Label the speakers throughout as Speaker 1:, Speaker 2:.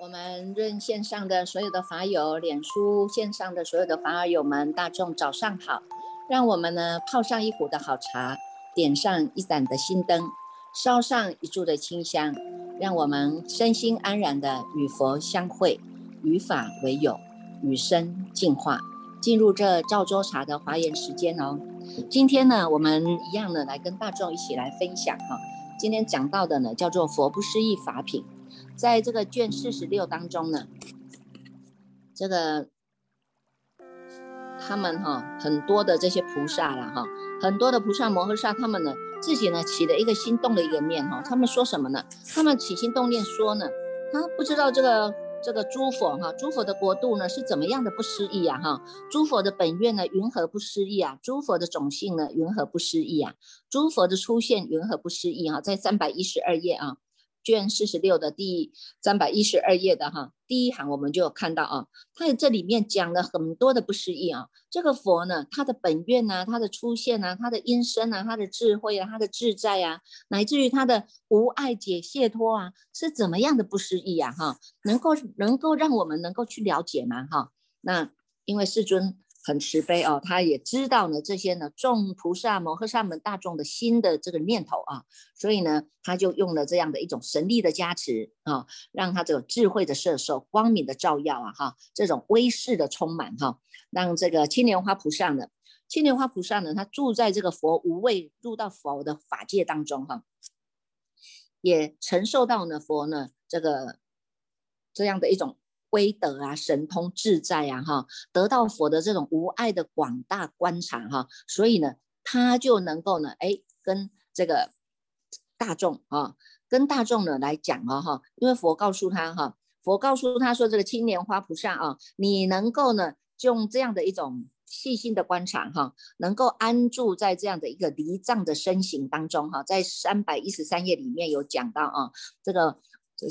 Speaker 1: 我们润线上的所有的法友，脸书线上的所有的法友们，大众早上好！让我们呢泡上一壶的好茶，点上一盏的心灯，烧上一柱的清香，让我们身心安然的与佛相会，与法为友，与生进化，进入这赵州茶的华严时间哦。今天呢，我们一样的来跟大众一起来分享哈。今天讲到的呢叫做佛不思议法品。在这个卷四十六当中呢，这个他们哈很多的这些菩萨啦哈，很多的菩萨摩诃萨他们呢自己呢起了一个心动的一个念哈，他们说什么呢？他们起心动念说呢，他不知道这个这个诸佛哈，诸佛的国度呢是怎么样的不思议啊哈，诸佛的本愿呢云何不思议啊？诸佛的种性呢云何不思议啊？诸佛的出现云何不思议啊？在三百一十二页啊。卷四十六的第三百一十二页的哈第一行，我们就有看到啊，它这里面讲了很多的不思议啊。这个佛呢，他的本愿呐，他的出现呐，他的因身啊，他的智慧啊，他的自在啊，乃至于他的无爱解解脱啊，是怎么样的不思议啊？哈，能够能够让我们能够去了解吗？哈，那因为世尊。很慈悲哦，他也知道呢这些呢众菩萨摩诃萨们大众的心的这个念头啊，所以呢他就用了这样的一种神力的加持啊，让他这个智慧的摄受、光明的照耀啊，哈，这种威势的充满哈，让这个青莲花菩萨呢，青莲花菩萨呢，他住在这个佛无畏入到佛的法界当中哈，也承受到呢佛呢这个这样的一种。威德啊，神通自在啊，哈，得到佛的这种无碍的广大观察哈，所以呢，他就能够呢，哎，跟这个大众啊，跟大众呢来讲啊，哈，因为佛告诉他哈，佛告诉他说，这个青莲花菩萨啊，你能够呢，用这样的一种细心的观察哈，能够安住在这样的一个离藏的身形当中哈，在三百一十三页里面有讲到啊，这个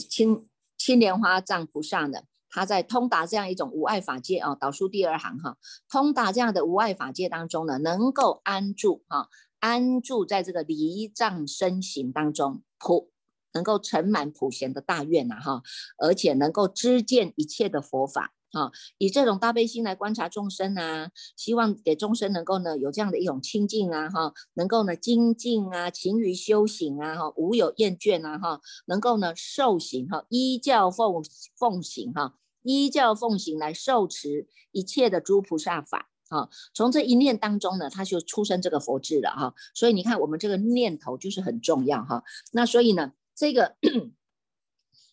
Speaker 1: 青青莲花藏菩萨的。他在通达这样一种无碍法界啊，导数第二行哈，通达这样的无碍法界当中呢，能够安住哈，安住在这个离障身形当中，普能够承满普贤的大愿呐哈，而且能够知见一切的佛法啊，以这种大悲心来观察众生啊，希望给众生能够呢有这样的一种清净啊哈，能够呢精进啊，勤于修行啊哈，无有厌倦啊哈，能够呢受行哈，依教奉奉行哈。依教奉行来受持一切的诸菩萨法，啊，从这一念当中呢，他就出生这个佛智了哈。所以你看，我们这个念头就是很重要哈。那所以呢，这个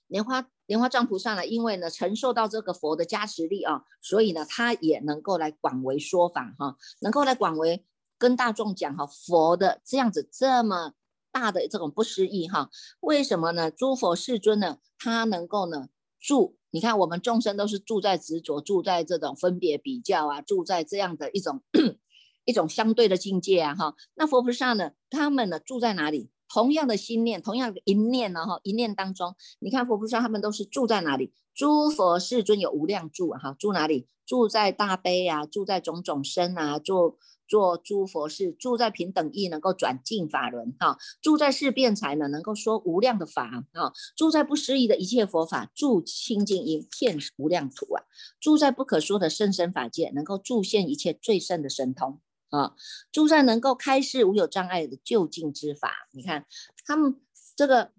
Speaker 1: 莲花莲花藏菩萨呢，因为呢承受到这个佛的加持力啊，所以呢，他也能够来广为说法哈，能够来广为跟大众讲哈，佛的这样子这么大的这种不思议哈。为什么呢？诸佛世尊呢，他能够呢住。你看，我们众生都是住在执着，住在这种分别比较啊，住在这样的一种 一种相对的境界啊，哈。那佛菩萨呢，他们呢住在哪里？同样的心念，同样的一念呢，哈，一念当中，你看佛菩萨他们都是住在哪里？诸佛世尊有无量住啊，哈，住哪里？住在大悲啊，住在种种身啊，住。做诸佛事，住在平等意，能够转进法轮哈；住在世辩才呢，能够说无量的法啊；住在不思议的一切佛法，住清净音片无量土啊；住在不可说的甚深法界，能够住现一切最胜的神通啊；住在能够开示无有障碍的就近之法。你看他们这个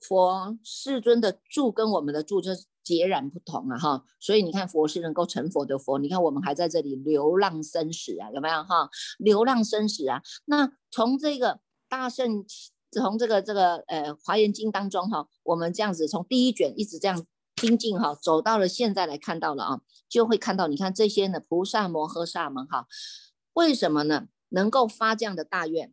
Speaker 1: 佛世尊的住跟我们的住，就是。截然不同啊哈，所以你看佛是能够成佛的佛，你看我们还在这里流浪生死啊，有没有哈？流浪生死啊，那从这个大圣，从这个这个呃华严经当中哈，我们这样子从第一卷一直这样精进哈，走到了现在来看到了啊，就会看到你看这些呢菩萨摩诃萨们哈，为什么呢？能够发这样的大愿，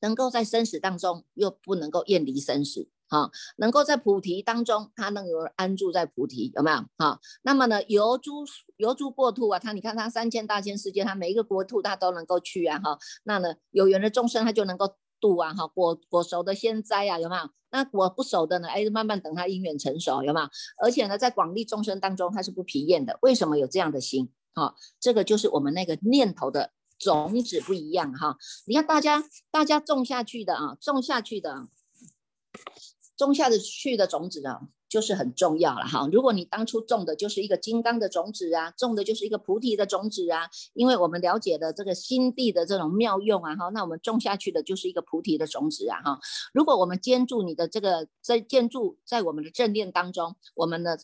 Speaker 1: 能够在生死当中又不能够厌离生死。啊，能够在菩提当中，他能够安住在菩提，有没有？哈，那么呢，游诸游诸国土啊，他你看他三千大千世界，他每一个国土他都能够去啊，哈，那呢有缘的众生他就能够度啊，哈，果果熟的先摘啊，有没有？那果不熟的呢，哎，慢慢等它因缘成熟，有没有？而且呢，在广利众生当中，它是不疲厌的。为什么有这样的心？哈，这个就是我们那个念头的种子不一样哈。你看大家大家种下去的啊，种下去的。种下的去的种子啊，就是很重要了哈。如果你当初种的就是一个金刚的种子啊，种的就是一个菩提的种子啊，因为我们了解的这个心地的这种妙用啊哈，那我们种下去的就是一个菩提的种子啊哈。如果我们建筑你的这个在建筑在我们的正念当中，我们的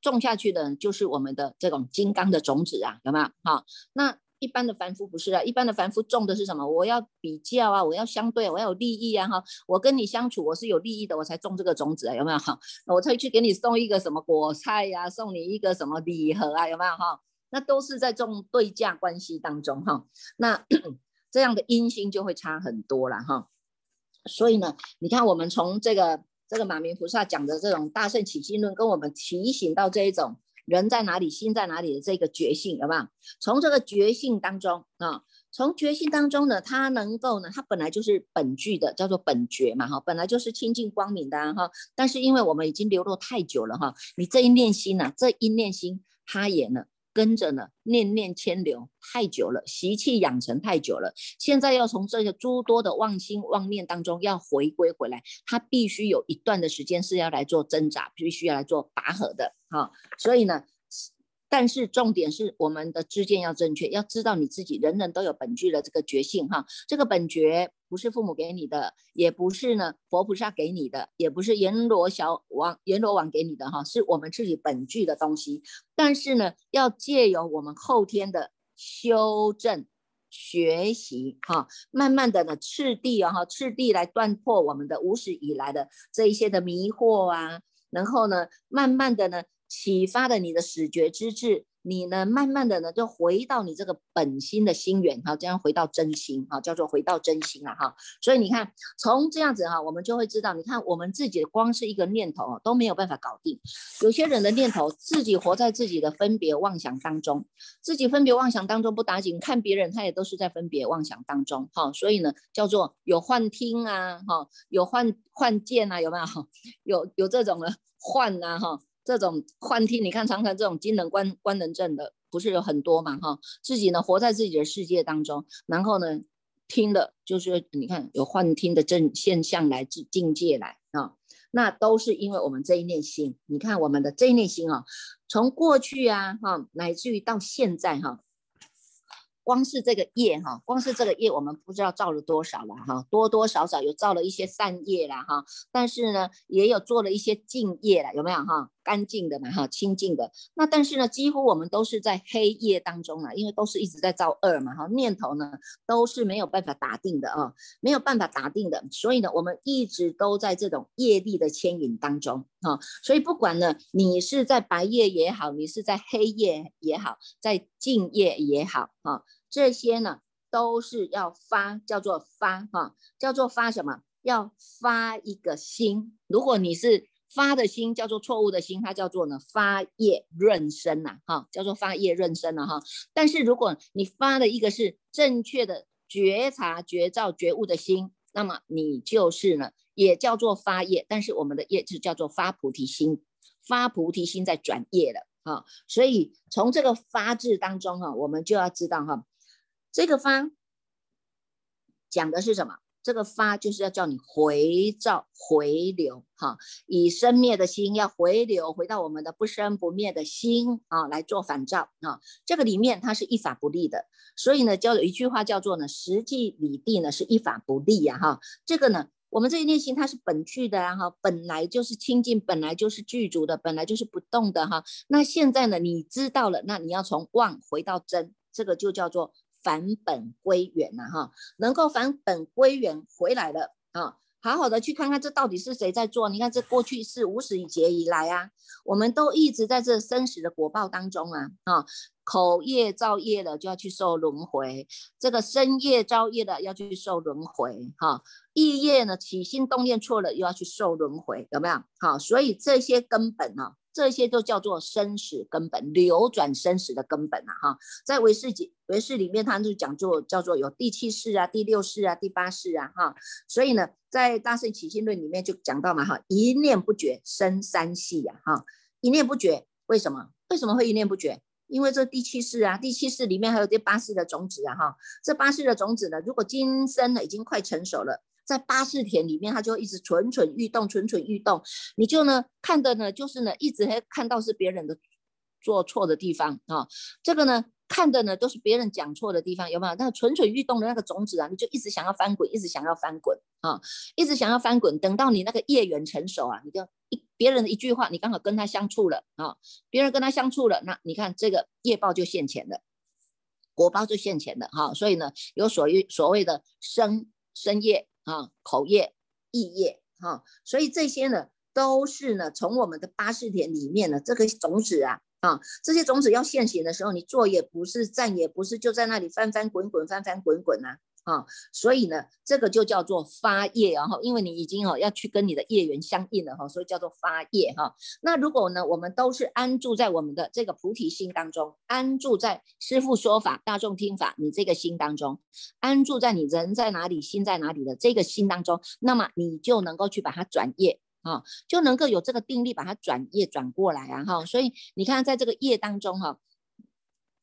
Speaker 1: 种下去的就是我们的这种金刚的种子啊，有没有？好，那。一般的凡夫不是啊，一般的凡夫种的是什么？我要比较啊，我要相对，我要有利益啊，哈，我跟你相处，我是有利益的，我才种这个种子啊，有没有？哈，我才去给你送一个什么果菜呀，送你一个什么礼盒啊，有没有？哈，那都是在种对价关系当中，哈，那 这样的因心就会差很多了，哈。所以呢，你看我们从这个这个马明菩萨讲的这种大圣起心论，跟我们提醒到这一种。人在哪里，心在哪里的这个觉性，好不好？从这个觉性当中啊，从觉性当中呢，它能够呢，它本来就是本具的，叫做本觉嘛，哈，本来就是清净光明的哈。但是因为我们已经流落太久了哈，你这一念心呢，这一念心，它也呢。跟着呢，念念牵流太久了，习气养成太久了，现在要从这个诸多的妄心妄念当中要回归回来，他必须有一段的时间是要来做挣扎，必须要来做拔河的，哈，所以呢。但是重点是我们的知见要正确，要知道你自己，人人都有本具的这个觉性哈。这个本觉不是父母给你的，也不是呢佛菩萨给你的，也不是阎罗小王阎罗王给你的哈，是我们自己本具的东西。但是呢，要借由我们后天的修正学习哈，慢慢的呢，次第啊哈，次第来断破我们的无始以来的这一些的迷惑啊，然后呢，慢慢的呢。启发了你的始觉之智，你呢，慢慢的呢，就回到你这个本心的心源哈，这样回到真心哈，叫做回到真心了哈。所以你看，从这样子哈，我们就会知道，你看我们自己的光是一个念头都没有办法搞定。有些人的念头自己活在自己的分别妄想当中，自己分别妄想当中不打紧，看别人他也都是在分别妄想当中哈。所以呢，叫做有幻听啊哈，有幻幻见啊，有没有？有有这种的幻啊哈。这种幻听，你看常常这种精能观观能症的，不是有很多嘛哈？自己呢活在自己的世界当中，然后呢听的，就是你看有幻听的正现象来自境界来啊，那都是因为我们这一念心。你看我们的这一念心啊，从过去啊哈，乃至于到现在哈。光是这个业哈，光是这个业，我们不知道造了多少了哈，多多少少有造了一些善业啦哈，但是呢，也有做了一些净业了，有没有哈？干净的嘛哈，清净的。那但是呢，几乎我们都是在黑夜当中啊，因为都是一直在造恶嘛哈，念头呢都是没有办法打定的啊，没有办法打定的，所以呢，我们一直都在这种业力的牵引当中哈，所以不管呢，你是在白夜也好，你是在黑夜也好，在静夜也好哈。这些呢，都是要发，叫做发哈，叫做发什么？要发一个心。如果你是发的心，叫做错误的心，它叫做呢发业润身呐，哈，叫做发业润身了哈。但是如果你发的一个是正确的觉察、觉照、觉悟的心，那么你就是呢，也叫做发业。但是我们的业就叫做发菩提心，发菩提心在转业了啊。所以从这个发字当中哈，我们就要知道哈。这个发讲的是什么？这个发就是要叫你回照、回流，哈，以生灭的心要回流，回到我们的不生不灭的心啊，来做反照啊。这个里面它是一法不立的，所以呢，叫有一句话叫做呢，实际理地呢是一法不立呀，哈。这个呢，我们这一念心它是本具的啊，哈，本来就是清净，本来就是具足的，本来就是不动的哈。那现在呢，你知道了，那你要从妄回到真，这个就叫做。返本归元呐，哈，能够返本归元回来了啊，好好的去看看这到底是谁在做？你看这过去是无始以劫以来啊，我们都一直在这生死的果报当中啊，啊，口业造业了就要去受轮回，这个身业造业了要去受轮回，哈，意业呢起心动念错了又要去受轮回，有没有？好，所以这些根本呢。这些都叫做生死根本，流转生死的根本啊！哈，在唯识几唯识里面，它就讲做叫做有第七世啊、第六世啊、第八世啊，哈。所以呢，在大圣起心论里面就讲到嘛，哈，一念不绝生三系呀，哈，一念不绝，为什么？为什么会一念不绝？因为这第七世啊，第七世里面还有第八世的种子啊，哈，这八世的种子呢，如果今生呢已经快成熟了。在八识田里面，它就一直蠢蠢欲动，蠢蠢欲动。你就呢看的呢，就是呢一直还看到是别人的做错的地方啊。这个呢看的呢都是别人讲错的地方，有没有？那个蠢蠢欲动的那个种子啊，你就一直想要翻滚，一直想要翻滚啊，一直想要翻滚。等到你那个业缘成熟啊，你就一别人的一句话，你刚好跟他相处了啊，别人跟他相处了，那你看这个业报就现前了。果报就现前的哈，所以呢，有所谓所谓的生生业啊、口业、意业哈，所以这些呢，都是呢，从我们的八识田里面呢，这个种子啊啊，这些种子要现行的时候，你坐也不是，站也不是，就在那里翻翻滚滚，翻翻滚滚啊。啊，所以呢，这个就叫做发业，然后因为你已经哦要去跟你的业缘相应了哈，所以叫做发业哈。那如果呢，我们都是安住在我们的这个菩提心当中，安住在师父说法、大众听法，你这个心当中，安住在你人在哪里、心在哪里的这个心当中，那么你就能够去把它转业啊，就能够有这个定力把它转业转过来啊哈。所以你看，在这个业当中哈。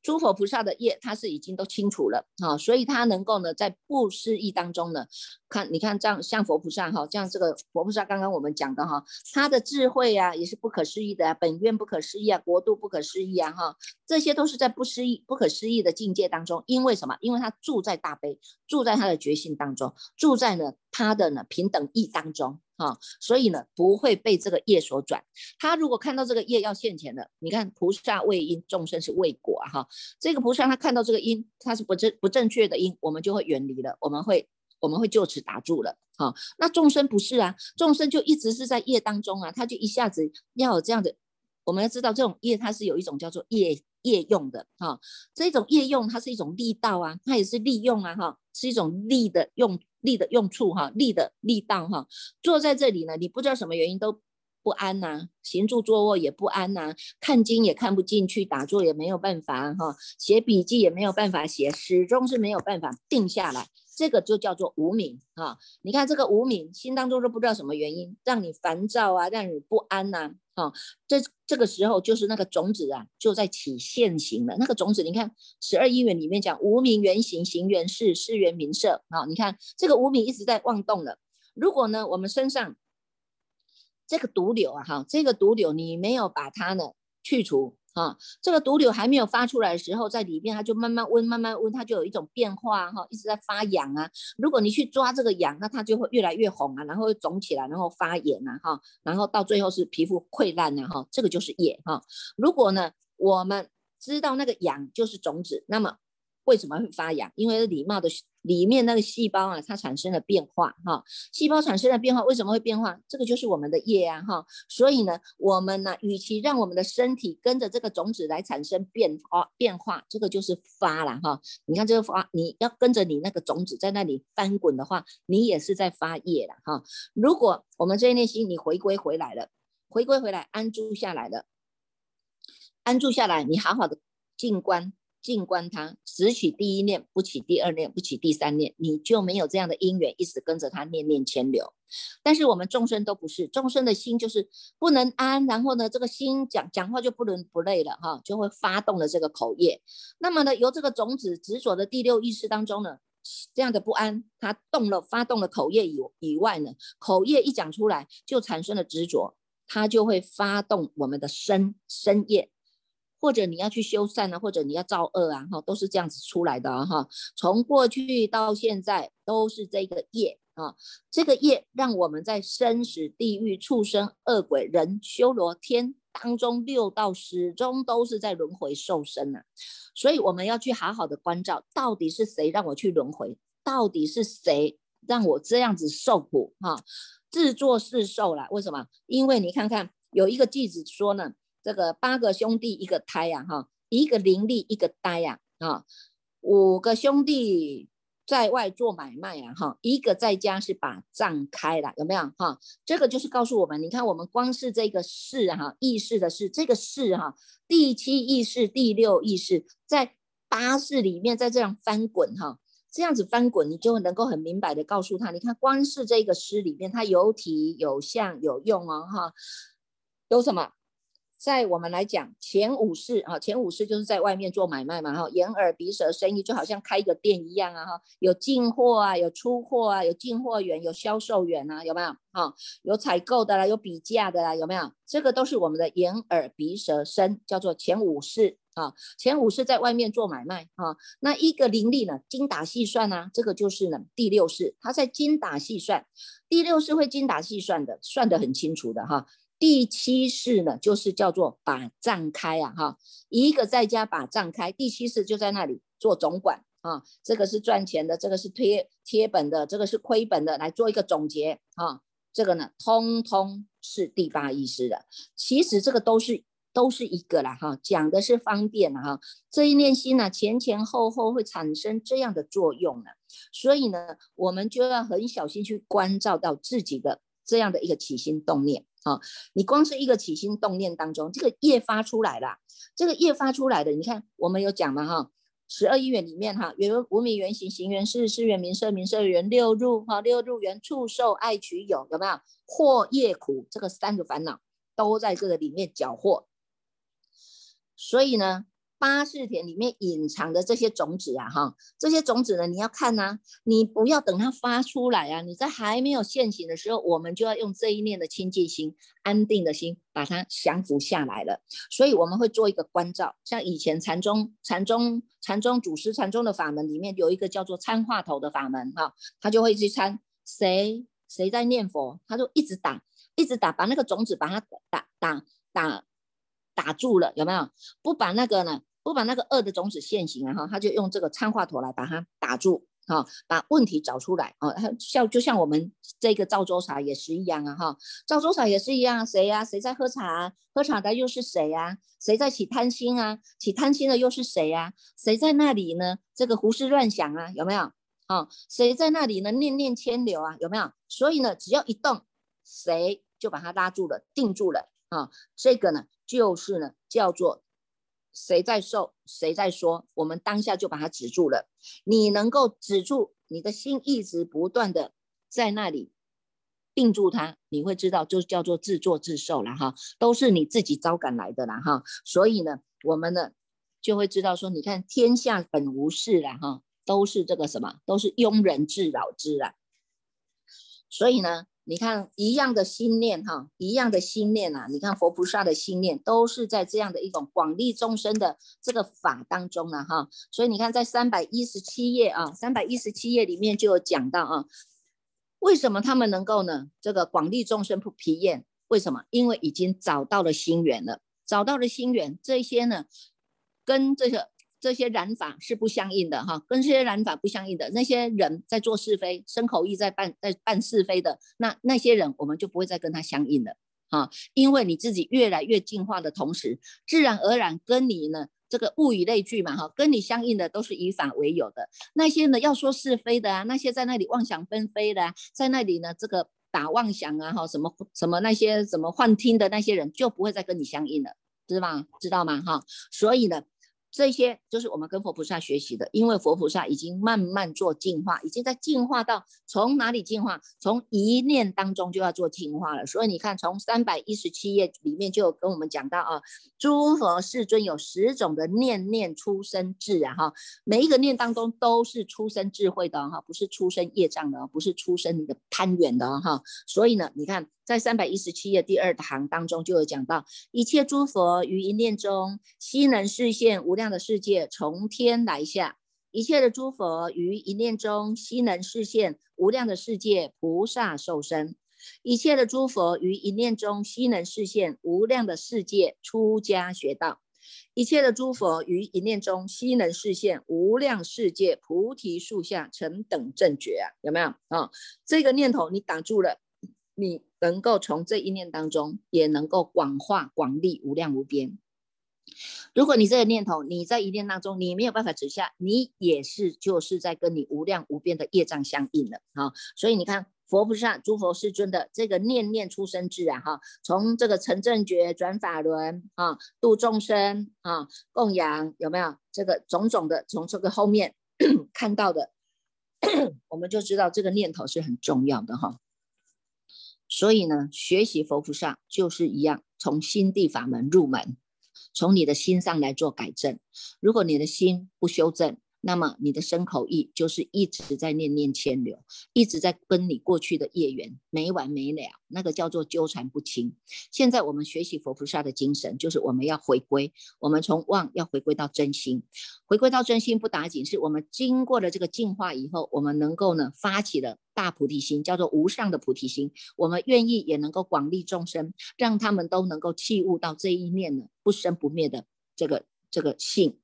Speaker 1: 诸佛菩萨的业，他是已经都清楚了啊，所以他能够呢，在不思议当中呢，看你看这样像佛菩萨哈，像这个佛菩萨刚刚我们讲的哈，他的智慧啊也是不可思议的啊，本愿不可思议啊，国度不可思议啊哈，这些都是在不思议、不可思议的境界当中，因为什么？因为他住在大悲，住在他的觉性当中，住在呢他的呢平等意当中。啊，所以呢，不会被这个业所转。他如果看到这个业要现前的，你看菩萨为因，众生是为果哈。这个菩萨他看到这个因，他是不正不正确的因，我们就会远离了，我们会我们会就此打住了。哈，那众生不是啊，众生就一直是在业当中啊，他就一下子要有这样的。我们要知道，这种业它是有一种叫做业业用的哈，这种业用它是一种力道啊，它也是利用啊哈，是一种力的用。力的用处哈，力的力道哈，坐在这里呢，你不知道什么原因都不安呐，行住坐卧也不安呐，看经也看不进去，打坐也没有办法哈，写笔记也没有办法写，始终是没有办法定下来。这个就叫做无名啊！你看这个无名，心当中都不知道什么原因，让你烦躁啊，让你不安呐，啊这这个时候就是那个种子啊，就在起现行了。那个种子，你看十二因缘里面讲无名原形，行缘事，事缘名色啊。你看这个无名一直在妄动了。如果呢，我们身上这个毒瘤啊，哈，这个毒瘤你没有把它呢去除。啊，这个毒瘤还没有发出来的时候，在里面它就慢慢温，慢慢温，它就有一种变化哈，一直在发痒啊。如果你去抓这个痒，那它就会越来越红啊，然后肿起来，然后发炎啊哈，然后到最后是皮肤溃烂了哈，这个就是叶哈。如果呢，我们知道那个痒就是种子，那么。为什么会发痒？因为礼貌的里面那个细胞啊，它产生了变化哈。细胞产生了变化，为什么会变化？这个就是我们的业啊哈。所以呢，我们呢，与其让我们的身体跟着这个种子来产生变化变化，这个就是发了哈。你看这个发，你要跟着你那个种子在那里翻滚的话，你也是在发业了哈。如果我们这一内心你回归回来了，回归回来安住下来了，安住下来，你好好的静观。静观它，只起第一念，不起第二念，不起第三念，你就没有这样的因缘，一直跟着它念念牵流。但是我们众生都不是，众生的心就是不能安，然后呢，这个心讲讲话就不伦不类了哈，就会发动了这个口业。那么呢，由这个种子执着的第六意识当中呢，这样的不安，它动了发动了口业以以外呢，口业一讲出来，就产生了执着，它就会发动我们的身身业。或者你要去修善啊，或者你要造恶啊，哈，都是这样子出来的哈。从过去到现在都是这个业啊，这个业让我们在生死地狱、畜生、恶鬼、人、修罗天当中六道始终都是在轮回受生啊。所以我们要去好好的关照，到底是谁让我去轮回？到底是谁让我这样子受苦？哈，自作自受了。为什么？因为你看看有一个句子说呢。这个八个兄弟一个胎呀，哈，一个伶俐一个呆呀，啊，五个兄弟在外做买卖呀，哈，一个在家是把账开了，有没有？哈，这个就是告诉我们，你看我们光是这个事哈，意识的事，这个事哈，第七意识、第六意识在八识里面，在这样翻滚哈，这样子翻滚，你就能够很明白的告诉他，你看光是这个诗里面，它有体有相有用哦，哈，有什么？在我们来讲，前五世啊，前五世就是在外面做买卖嘛，哈，眼耳鼻舌生意就好像开一个店一样啊，哈，有进货啊，有出货啊，有进货员，有销售员啊，有没有？哈，有采购的啦，有比价的啦，有没有？这个都是我们的眼耳鼻舌身，叫做前五世啊。前五世在外面做买卖啊，那一个灵力呢，精打细算啊，这个就是呢第六世，他在精打细算，第六世会精打细算的，算得很清楚的哈。第七式呢，就是叫做把账开啊，哈，一个在家把账开。第七式就在那里做总管啊，这个是赚钱的，这个是贴贴本的，这个是亏本的，来做一个总结啊。这个呢，通通是第八意识的。其实这个都是都是一个啦，哈，讲的是方便哈。这一念心呢，前前后后会产生这样的作用呢，所以呢，我们就要很小心去关照到自己的这样的一个起心动念。啊，你光是一个起心动念当中，这个业发出来了，这个业发出来的，你看我们有讲嘛哈，十二因缘里面哈，原无名原形，行缘事，事缘名色，名色缘六入哈，六入缘触受爱取有，有没有？祸业苦这个三个烦恼都在这个里面搅和，所以呢。八世田里面隐藏的这些种子啊，哈，这些种子呢，你要看呐，你不要等它发出来啊，你在还没有现行的时候，我们就要用这一念的清净心、安定的心，把它降服下来了。所以我们会做一个关照，像以前禅宗、禅宗、禅宗祖师禅宗的法门里面有一个叫做参话头的法门，哈，他就会去参谁谁在念佛，他就一直打，一直打，把那个种子把它打打打。打住了有没有？不把那个呢？不把那个恶的种子现行啊哈，他就用这个参话头来把它打住哈，把问题找出来啊。像就像我们这个赵州茶也是一样啊哈，赵州茶也是一样，谁呀？谁在喝茶？喝茶的又是谁呀？谁在起贪心啊？起贪心的又是谁呀？谁在那里呢？这个胡思乱想啊，有没有？啊，谁在那里呢？念念牵流啊，有没有？所以呢，只要一动，谁就把它拉住了，定住了啊。这个呢？就是呢，叫做谁在受，谁在说，我们当下就把它止住了。你能够止住，你的心一直不断的在那里定住它，你会知道，就叫做自作自受了哈，都是你自己招赶来的啦哈。所以呢，我们呢就会知道说，你看天下本无事了哈，都是这个什么，都是庸人自扰之啊。所以呢。你看一样的心念哈，一样的心念啊！你看佛菩萨的心念都是在这样的一种广利众生的这个法当中了哈。所以你看在三百一十七页啊，三百一十七页里面就有讲到啊，为什么他们能够呢？这个广利众生不疲厌？为什么？因为已经找到了心源了，找到了心源，这些呢，跟这个。这些染法是不相应的哈，跟这些染法不相应的那些人在做是非，生口意在办在办是非的，那那些人我们就不会再跟他相应了啊，因为你自己越来越进化的同时，自然而然跟你呢这个物以类聚嘛哈，跟你相应的都是以法为有的，那些呢要说是非的啊，那些在那里妄想纷飞的，啊在那里呢这个打妄想啊哈，什么什么那些什么幻听的那些人就不会再跟你相应了，知道吗？知道吗哈？所以呢。这些就是我们跟佛菩萨学习的，因为佛菩萨已经慢慢做进化，已经在进化到从哪里进化？从一念当中就要做进化了。所以你看，从三百一十七页里面就有跟我们讲到啊，诸佛世尊有十种的念念出生智啊哈，每一个念当中都是出生智慧的哈，不是出生业障的，不是出生你的攀缘的哈。所以呢，你看。在三百一十七页第二行当中就有讲到，一切诸佛于一念中悉能视现无量的世界从天来下；一切的诸佛于一念中悉能视现无量的世界菩萨受身；一切的诸佛于一念中悉能视现无量的世界出家学道；一切的诸佛于一念中悉能视现无量世界菩提树下成等正觉啊，有没有啊？这个念头你挡住了。你能够从这一念当中，也能够广化广利无量无边。如果你这个念头，你在一念当中，你没有办法止下，你也是就是在跟你无量无边的业障相应了啊。所以你看，佛菩萨、诸佛世尊的这个念念出生智啊，哈，从这个成正觉、转法轮啊，度众生啊，供养有没有这个种种的？从这个后面 看到的，我们就知道这个念头是很重要的哈。所以呢，学习佛菩萨就是一样，从心地法门入门，从你的心上来做改正。如果你的心不修正，那么你的身口意就是一直在念念牵流，一直在跟你过去的业缘没完没了，那个叫做纠缠不清。现在我们学习佛菩萨的精神，就是我们要回归，我们从妄要回归到真心，回归到真心不打紧，是我们经过了这个净化以后，我们能够呢发起了大菩提心，叫做无上的菩提心。我们愿意也能够广利众生，让他们都能够弃悟到这一念呢不生不灭的这个这个性。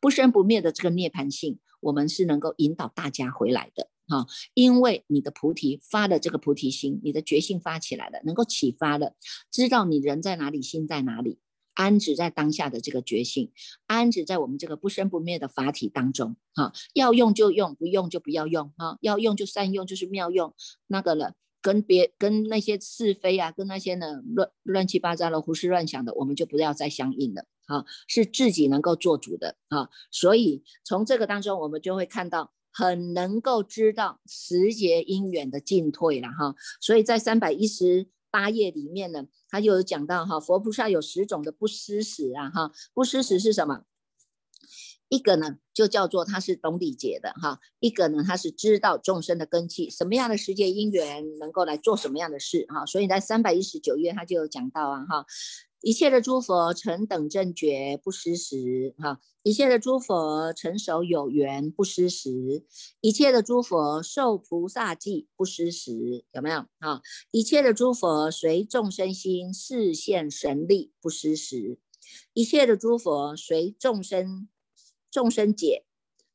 Speaker 1: 不生不灭的这个涅槃性，我们是能够引导大家回来的哈，因为你的菩提发的这个菩提心，你的觉性发起来了，能够启发了，知道你人在哪里，心在哪里，安止在当下的这个觉性，安止在我们这个不生不灭的法体当中哈，要用就用，不用就不要用哈，要用就善用，就是妙用那个了。跟别跟那些是非啊，跟那些呢乱乱七八糟的胡思乱想的，我们就不要再相应了啊，是自己能够做主的啊。所以从这个当中，我们就会看到很能够知道时节因缘的进退了哈。所以在三百一十八页里面呢，他就有讲到哈，佛菩萨有十种的不失时啊哈，不失时是什么？一个呢，就叫做他是懂礼节的哈；一个呢，他是知道众生的根器，什么样的世界因缘能够来做什么样的事哈。所以在三百一十九页，他就有讲到啊哈，一切的诸佛成等正觉不失时哈，一切的诸佛成熟有缘不失时，一切的诸佛受菩萨记不失时，有没有啊？一切的诸佛随众生心示现神力不失时，一切的诸佛随众生。众生解，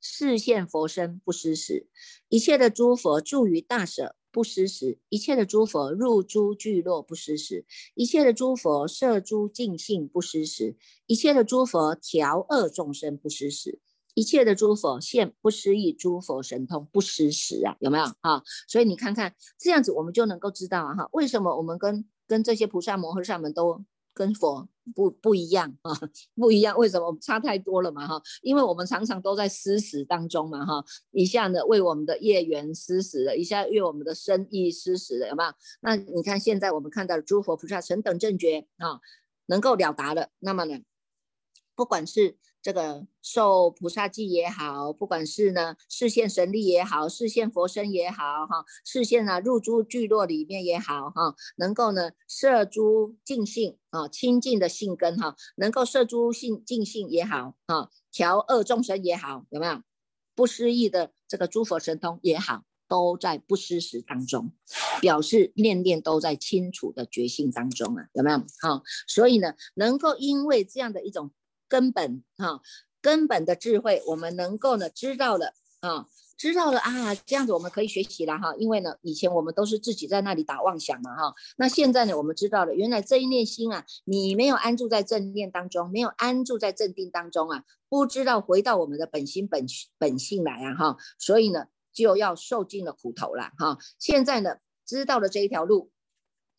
Speaker 1: 视现佛身不失时；一切的诸佛住于大舍不失时；一切的诸佛入诸聚落不失时；一切的诸佛摄诸净性不失时；一切的诸佛调恶众生不失时；一切的诸佛现不失意诸佛神通不失时啊！有没有啊？所以你看看这样子，我们就能够知道啊哈，为什么我们跟跟这些菩萨摩诃萨们都。跟佛不不一样啊，不一样，为什么差太多了嘛哈？因为我们常常都在施食当中嘛哈，一下呢为我们的业缘施食了，一下为我们的生意施食了，有没有？那你看现在我们看到诸佛菩萨成等正觉啊，能够了达了，那么呢，不管是。这个受菩萨记也好，不管是呢视现神力也好，视现佛身也好，哈，视现啊入诸聚落里面也好，哈，能够呢摄诸净性啊清净的性根哈，能够摄诸性净性也好，哈，调恶众生也好，有没有不失意的这个诸佛神通也好，都在不失时当中，表示念念都在清楚的觉性当中啊，有没有？好，所以呢，能够因为这样的一种。根本哈，根本的智慧，我们能够呢知道了啊，知道了啊，这样子我们可以学习了哈。因为呢，以前我们都是自己在那里打妄想嘛哈。那现在呢，我们知道了，原来这一念心啊，你没有安住在正念当中，没有安住在正定当中啊，不知道回到我们的本心本本性来啊哈。所以呢，就要受尽了苦头了哈。现在呢，知道了这一条路，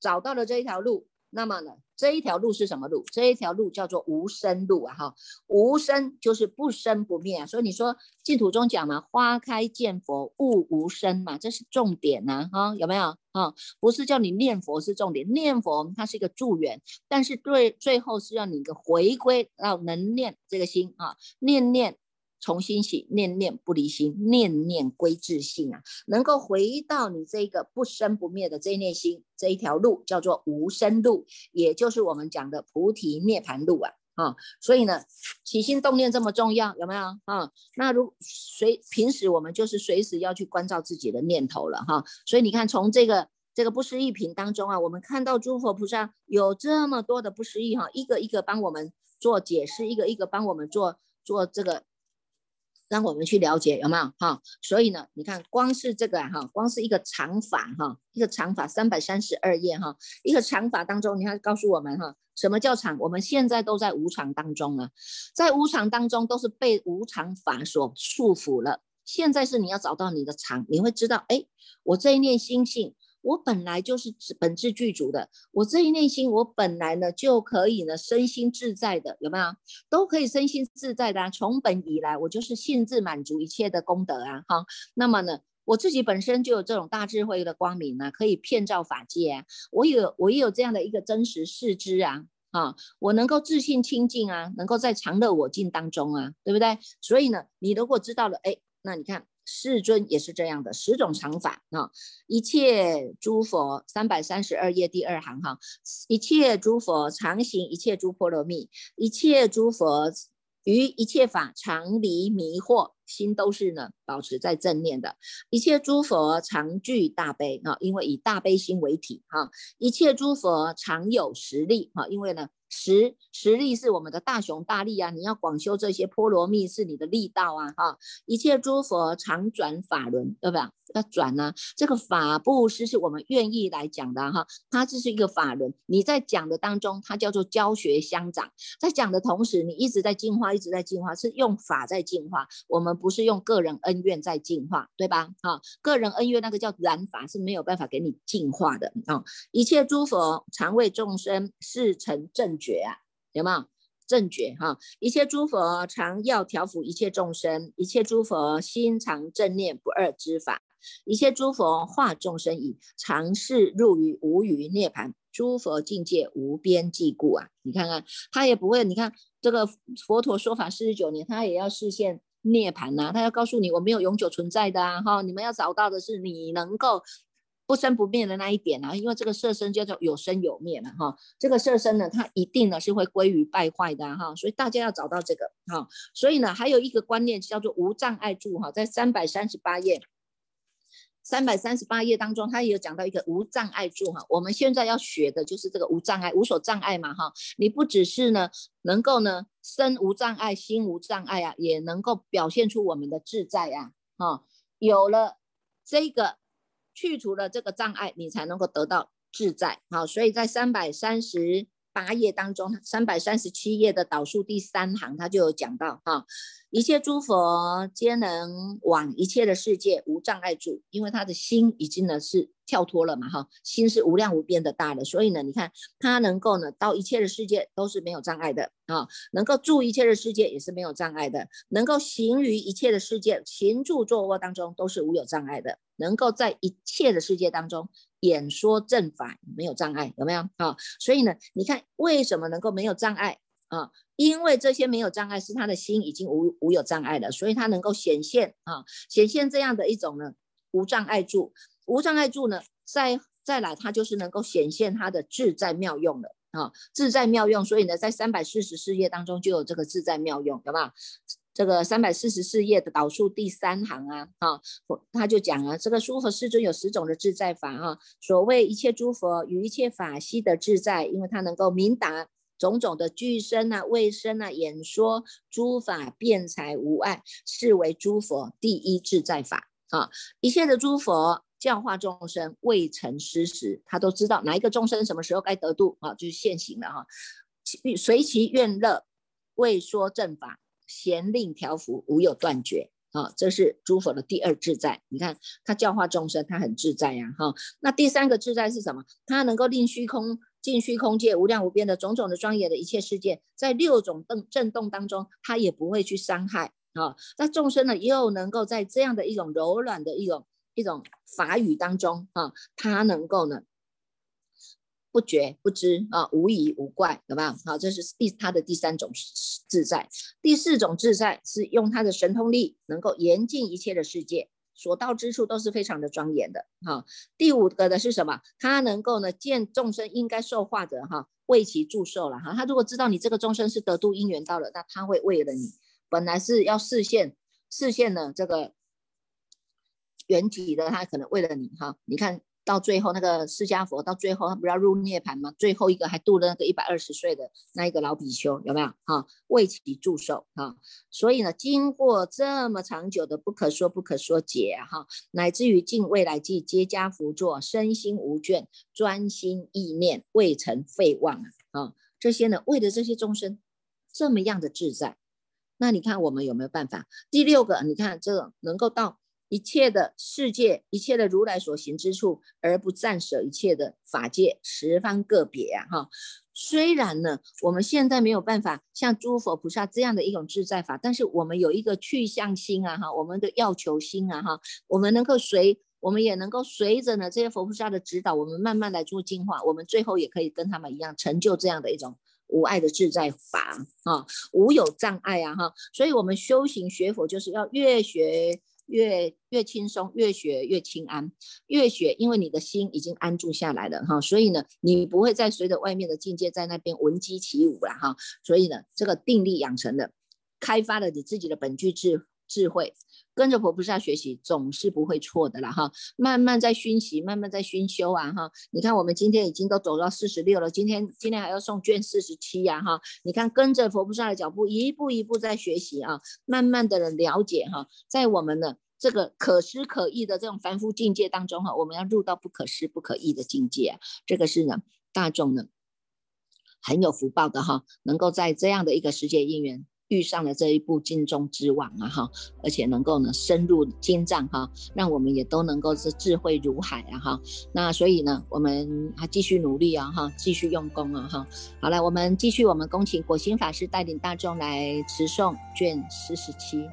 Speaker 1: 找到了这一条路。那么呢，这一条路是什么路？这一条路叫做无生路啊！哈，无生就是不生不灭啊。所以你说净土中讲嘛，花开见佛，悟无生嘛，这是重点呐！哈，有没有？哈，不是叫你念佛是重点，念佛它是一个助缘，但是对最后是要你一个回归到能念这个心啊，念念。重新起，念念不离心，念念归自性啊，能够回到你这个不生不灭的这一念心，这一条路叫做无生路，也就是我们讲的菩提涅盘路啊啊，所以呢，起心动念这么重要，有没有啊？那如随平时我们就是随时要去关照自己的念头了哈，所以你看从这个这个不思议品当中啊，我们看到诸佛菩萨有这么多的不思议哈，一个一个帮我们做解释，一个一个帮我们做做这个。让我们去了解有没有哈？所以呢，你看光是这个哈，光是一个长法哈，一个长法三百三十二页哈，一个长法当中，你看告诉我们哈，什么叫长？我们现在都在无常当中了，在无常当中都是被无常法所束缚了。现在是你要找到你的常，你会知道，哎，我这一念心性。我本来就是本质具足的，我这一内心，我本来呢就可以呢身心自在的，有没有？都可以身心自在的啊！从本以来，我就是性质满足一切的功德啊！哈，那么呢，我自己本身就有这种大智慧的光明啊，可以遍照法界啊！我有，我也有这样的一个真实视知啊！啊，我能够自信清净啊，能够在常乐我净当中啊，对不对？所以呢，你如果知道了，哎，那你看世尊也是这样的十种常法啊，一切诸佛三百三十二页第二行哈，一切诸佛常行一切诸波罗蜜，一切诸佛于一切法常离迷惑。心都是呢，保持在正念的。一切诸佛常具大悲啊，因为以大悲心为体哈。一切诸佛常有实力哈，因为呢。实实力是我们的大雄大力啊！你要广修这些波罗蜜是你的力道啊！哈，一切诸佛常转法轮，对不对？要转呢，这个法布施是我们愿意来讲的哈。它这是一个法轮，你在讲的当中，它叫做教学相长。在讲的同时，你一直在进化，一直在进化，是用法在进化。我们不是用个人恩怨在进化，对吧？哈，个人恩怨那个叫染法是没有办法给你进化的啊！一切诸佛常为众生是成正。觉啊，有没有正觉哈？一切诸佛常要调伏一切众生，一切诸佛心常正念不二之法，一切诸佛化众生以常是入于无余涅盘，诸佛境界无边际故啊！你看看他也不会，你看这个佛陀说法四十九年，他也要实现涅盘呐，他要告诉你我没有永久存在的啊！哈，你们要找到的是你能够。不生不灭的那一点啊，因为这个色身叫做有生有灭嘛，哈，这个色身呢，它一定呢是会归于败坏的哈，所以大家要找到这个哈，所以呢，还有一个观念叫做无障碍住哈，在三百三十八页，三百三十八页当中，它也有讲到一个无障碍住哈，我们现在要学的就是这个无障碍，无所障碍嘛哈，你不只是呢能够呢身无障碍，心无障碍啊，也能够表现出我们的自在啊，哈，有了这个。去除了这个障碍，你才能够得到自在。好，所以在三百三十八页当中，三百三十七页的导数第三行，他就有讲到哈，一切诸佛皆能往一切的世界无障碍住，因为他的心已经呢是。跳脱了嘛哈，心是无量无边的大的，所以呢，你看他能够呢到一切的世界都是没有障碍的啊，能够住一切的世界也是没有障碍的，能够行于一切的世界，行住坐卧当中都是无有障碍的，能够在一切的世界当中演说正法没有障碍，有没有啊？所以呢，你看为什么能够没有障碍啊？因为这些没有障碍是他的心已经无无有障碍了，所以他能够显现啊，显现这样的一种呢无障碍住。无障碍住呢，再再来，它就是能够显现它的自在妙用了啊，自在妙用。所以呢，在三百四十四页当中就有这个自在妙用，对吧？这个三百四十四页的导数第三行啊，啊，他就讲啊，这个诸佛世尊有十种的自在法啊，所谓一切诸佛与一切法悉的自在，因为它能够明达种种的具身啊、位身啊、演说诸法辩才无碍，是为诸佛第一自在法啊，一切的诸佛。教化众生未成失时，他都知道哪一个众生什么时候该得度啊，就是现行了哈。随其愿乐，未说正法，咸令调伏，无有断绝啊。这是诸佛的第二自在。你看他教化众生，他很自在呀哈。那第三个自在是什么？他能够令虚空尽虚空界无量无边的种种的庄严的一切世界，在六种动震动当中，他也不会去伤害啊。那众生呢，又能够在这样的一种柔软的一种。一种法语当中啊，他能够呢不觉不知啊，无疑无怪，好吧？好，这是第他的第三种自在。第四种自在是用他的神通力，能够严禁一切的世界，所到之处都是非常的庄严的。哈，第五个的是什么？他能够呢见众生应该受化者，哈，为其祝寿了。哈，他如果知道你这个众生是得度因缘到了，那他会为了你，本来是要视现视现呢这个。原体的他可能为了你哈，你看到最后那个释迦佛到最后他不是要入涅盘吗？最后一个还度了那个一百二十岁的那一个老比丘有没有哈？为其祝寿哈，所以呢，经过这么长久的不可说不可说解哈，乃至于尽未来际皆加福作，身心无倦，专心意念未曾废忘啊啊，这些呢为了这些众生这么样的自在，那你看我们有没有办法？第六个，你看这个能够到。一切的世界，一切的如来所行之处，而不暂舍一切的法界，十方个别啊！哈，虽然呢，我们现在没有办法像诸佛菩萨这样的一种自在法，但是我们有一个去向心啊！哈，我们的要求心啊！哈，我们能够随，我们也能够随着呢这些佛菩萨的指导，我们慢慢来做净化，我们最后也可以跟他们一样，成就这样的一种。无碍的自在法啊，无有障碍啊哈。所以我们修行学佛就是要越学。越越轻松，越学越轻安，越学，因为你的心已经安住下来了哈，所以呢，你不会再随着外面的境界在那边闻鸡起舞了哈，所以呢，这个定力养成的，开发了你自己的本具智智慧，跟着佛菩萨学习总是不会错的了哈，慢慢在熏习，慢慢在熏修啊哈，你看我们今天已经都走到四十六了，今天今天还要送卷四十七呀哈，你看跟着佛菩萨的脚步，一步一步在学习啊，慢慢的了解哈，在我们的。这个可思可议的这种凡夫境界当中哈，我们要入到不可思不可议的境界。这个是呢，大众呢很有福报的哈，能够在这样的一个世界因缘遇上了这一部经中之王啊哈，而且能够呢深入经藏哈，让我们也都能够是智慧如海啊哈。那所以呢，我们还继续努力啊哈，继续用功啊哈。好了，我们继续，我们恭请果心法师带领大众来持诵卷四十七。